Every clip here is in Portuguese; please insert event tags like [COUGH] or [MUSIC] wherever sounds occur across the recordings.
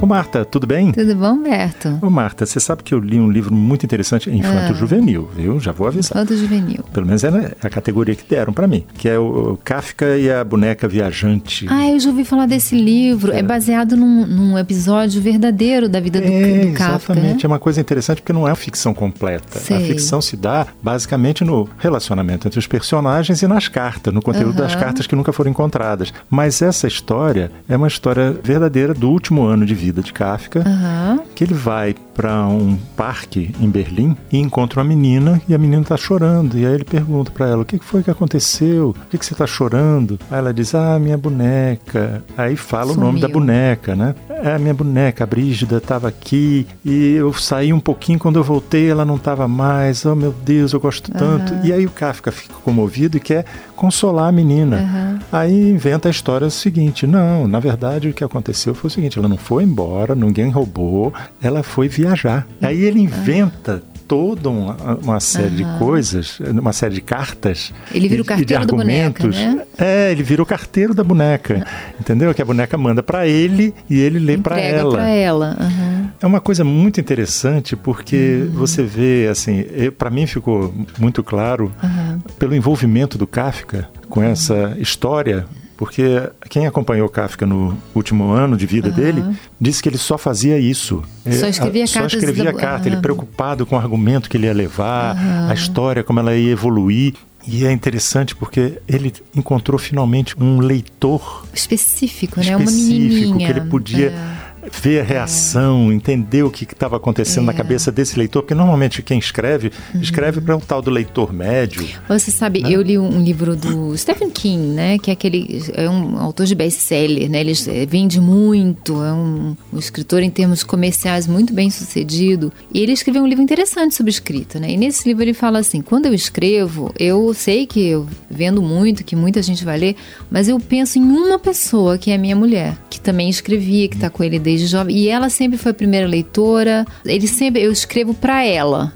Ô Marta, tudo bem? Tudo bom, Berto? Ô Marta, você sabe que eu li um livro muito interessante, Infanto Ah. Juvenil, viu? Já vou avisar. Infanto Juvenil. Pelo menos é a categoria que deram pra mim, que é o Kafka e a boneca viajante. Ah, eu já ouvi falar desse livro. É, baseado num, num episódio verdadeiro da vida do, É, do Kafka, exatamente. né? É uma coisa interessante porque não é ficção completa. Sei. A ficção se dá basicamente no relacionamento entre os personagens e nas cartas, no conteúdo das Aham. cartas que nunca foram encontradas. Mas essa história é uma história verdadeira do último ano de vida de Kafka, Aham. que ele vai para um parque em Berlim e encontra uma menina e a menina está chorando. E aí ele pergunta para ela: o que foi que aconteceu? Por que, que você está chorando? Aí ela diz: ah, minha boneca. Aí fala o nome da Sumiu. boneca, né? É, a minha boneca, a Brígida, estava aqui e eu saí um pouquinho. Quando eu voltei, ela não estava mais. Oh, meu Deus, eu gosto tanto. E aí o Kafka fica comovido e quer consolar a menina. Aham. Aí inventa a história seguinte: não, na verdade o que aconteceu foi o seguinte: ela não foi embora, ninguém roubou, ela foi viajar. Aí ele inventa toda uma, uma série de coisas, uma série de cartas. Ele vira o carteiro e de da boneca, argumentos. né? É, ele vira o carteiro da boneca. Entendeu? Que a boneca manda pra ele e ele lê pra Entrega ela. pra ela. Aham. É uma coisa muito interessante porque Uhum. você vê, assim, para mim ficou muito claro Aham. pelo envolvimento do Kafka com essa história, porque quem acompanhou Kafka no último ano de vida dele disse que ele só fazia isso. Só escrevia só escrevia da- carta, ele Aham. preocupado com o argumento que ele ia levar, a história, como ela ia evoluir. E é interessante porque ele encontrou finalmente um leitor Específico, né? Uma específico menininha. que ele podia É. ver a reação, entender o que estava acontecendo na É. cabeça desse leitor, porque normalmente quem escreve, Uhum. escreve para o tal do leitor médio. Você sabe, Né? eu li um livro do Stephen King, né? Que é aquele é um autor de best-seller, né? Ele eh, vende muito, é um, um escritor em termos comerciais muito bem sucedido. E ele escreveu um livro interessante sobre escrita, né? E nesse livro ele fala assim: quando eu escrevo, eu sei que eu vendo muito, que muita gente vai ler, mas eu penso em uma pessoa que é a minha mulher, que também escrevia, que está com ele desde jovem, e ela sempre foi a primeira leitora. Ele sempre eu escrevo para ela.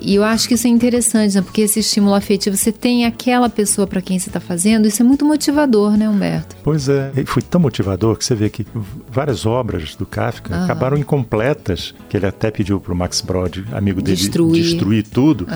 E eu acho que isso é interessante, né? porque esse estímulo afetivo, você tem aquela pessoa para quem você está fazendo, isso é muito motivador, né, Humberto? Pois é, e foi tão motivador que você vê que várias obras do Kafka Aham. acabaram incompletas, que ele até pediu para o Max Brod, amigo dele, Destruir. destruir tudo.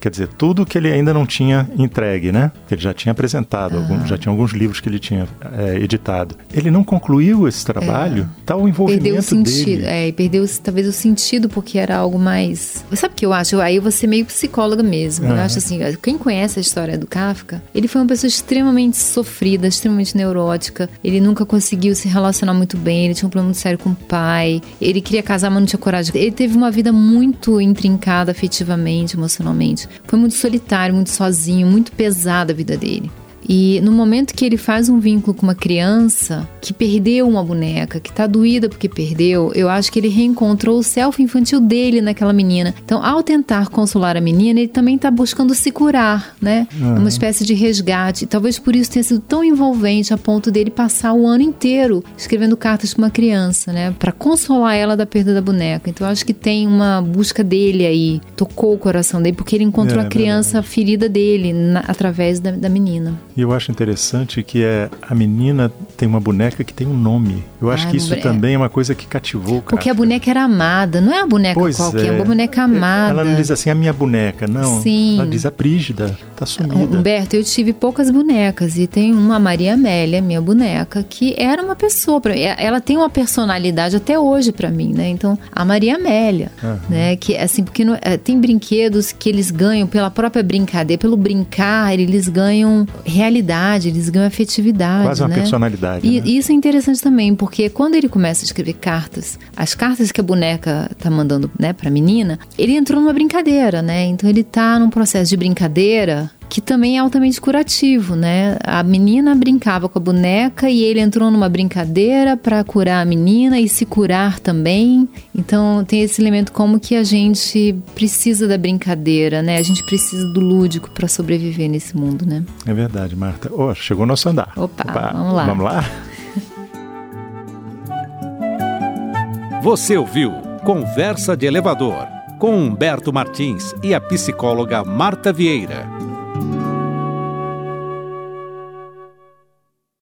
Quer dizer, tudo que ele ainda não tinha entregue, né? Que ele já tinha apresentado, algum- já tinha alguns livros que ele tinha é, editado. Ele não concluiu esse trabalho, tal o envolvimento Perdeu o sentido, dele. é, e perdeu talvez o sentido porque era algo mais. Sabe o que eu acho? Aí eu ser meio psicóloga mesmo. Eu Aham. acho assim, quem conhece a história do Kafka, ele foi uma pessoa extremamente sofrida, extremamente neurótica. Ele nunca conseguiu se relacionar muito bem, ele tinha um problema muito sério com o pai. Ele queria casar, mas não tinha coragem. Ele teve uma vida muito intrincada afetivamente, emocionalmente. Foi muito solitário, muito sozinho, muito pesada a vida dele. E no momento que ele faz um vínculo com uma criança que perdeu uma boneca, que tá doída porque perdeu, eu acho que ele reencontrou o self infantil dele naquela menina. Então, ao tentar consolar a menina, ele também tá buscando se curar, né? Uma espécie de resgate. E talvez por isso tenha sido tão envolvente a ponto dele passar o ano inteiro escrevendo cartas para uma criança, né? Para consolar ela da perda da boneca. Então, eu acho que tem uma busca dele aí, tocou o coração dele, porque ele encontrou É, a criança ferida dele na- através da, da menina. E eu acho interessante que é, a menina tem uma boneca que tem um nome. Eu acho Ah, que isso é. também é uma coisa que cativou o Porque a boneca era amada, não é a boneca Pois qualquer, é é. uma boneca amada. Ela não diz assim, a minha boneca, não. Sim. Ela diz a Brígida, tá sumida. Humberto, eu tive poucas bonecas e tem uma Maria Amélia, minha boneca, que era uma pessoa para mim. Ela tem uma personalidade até hoje para mim, né? Então, a Maria Amélia, Aham. né? Que assim, porque não- eh, tem brinquedos que eles ganham pela própria brincadeira, pelo brincar, eles ganham realidade, eles ganham afetividade, Quase uma né? personalidade, E né? isso é interessante também, porque quando ele começa a escrever cartas, as cartas que a boneca tá mandando, né, pra menina, ele entrou numa brincadeira, né? Então ele tá num processo de brincadeira que também é altamente curativo, né? A menina brincava com a boneca e ele entrou numa brincadeira para curar a menina e se curar também. Então tem esse elemento como que a gente precisa da brincadeira, né? A gente precisa do lúdico para sobreviver nesse mundo, né? É verdade, Marta. Ó, chegou o nosso andar. Opa, vamos lá. Vamos lá? [LAUGHS] Você ouviu Conversa de Elevador com Humberto Martins e a psicóloga Marta Vieira.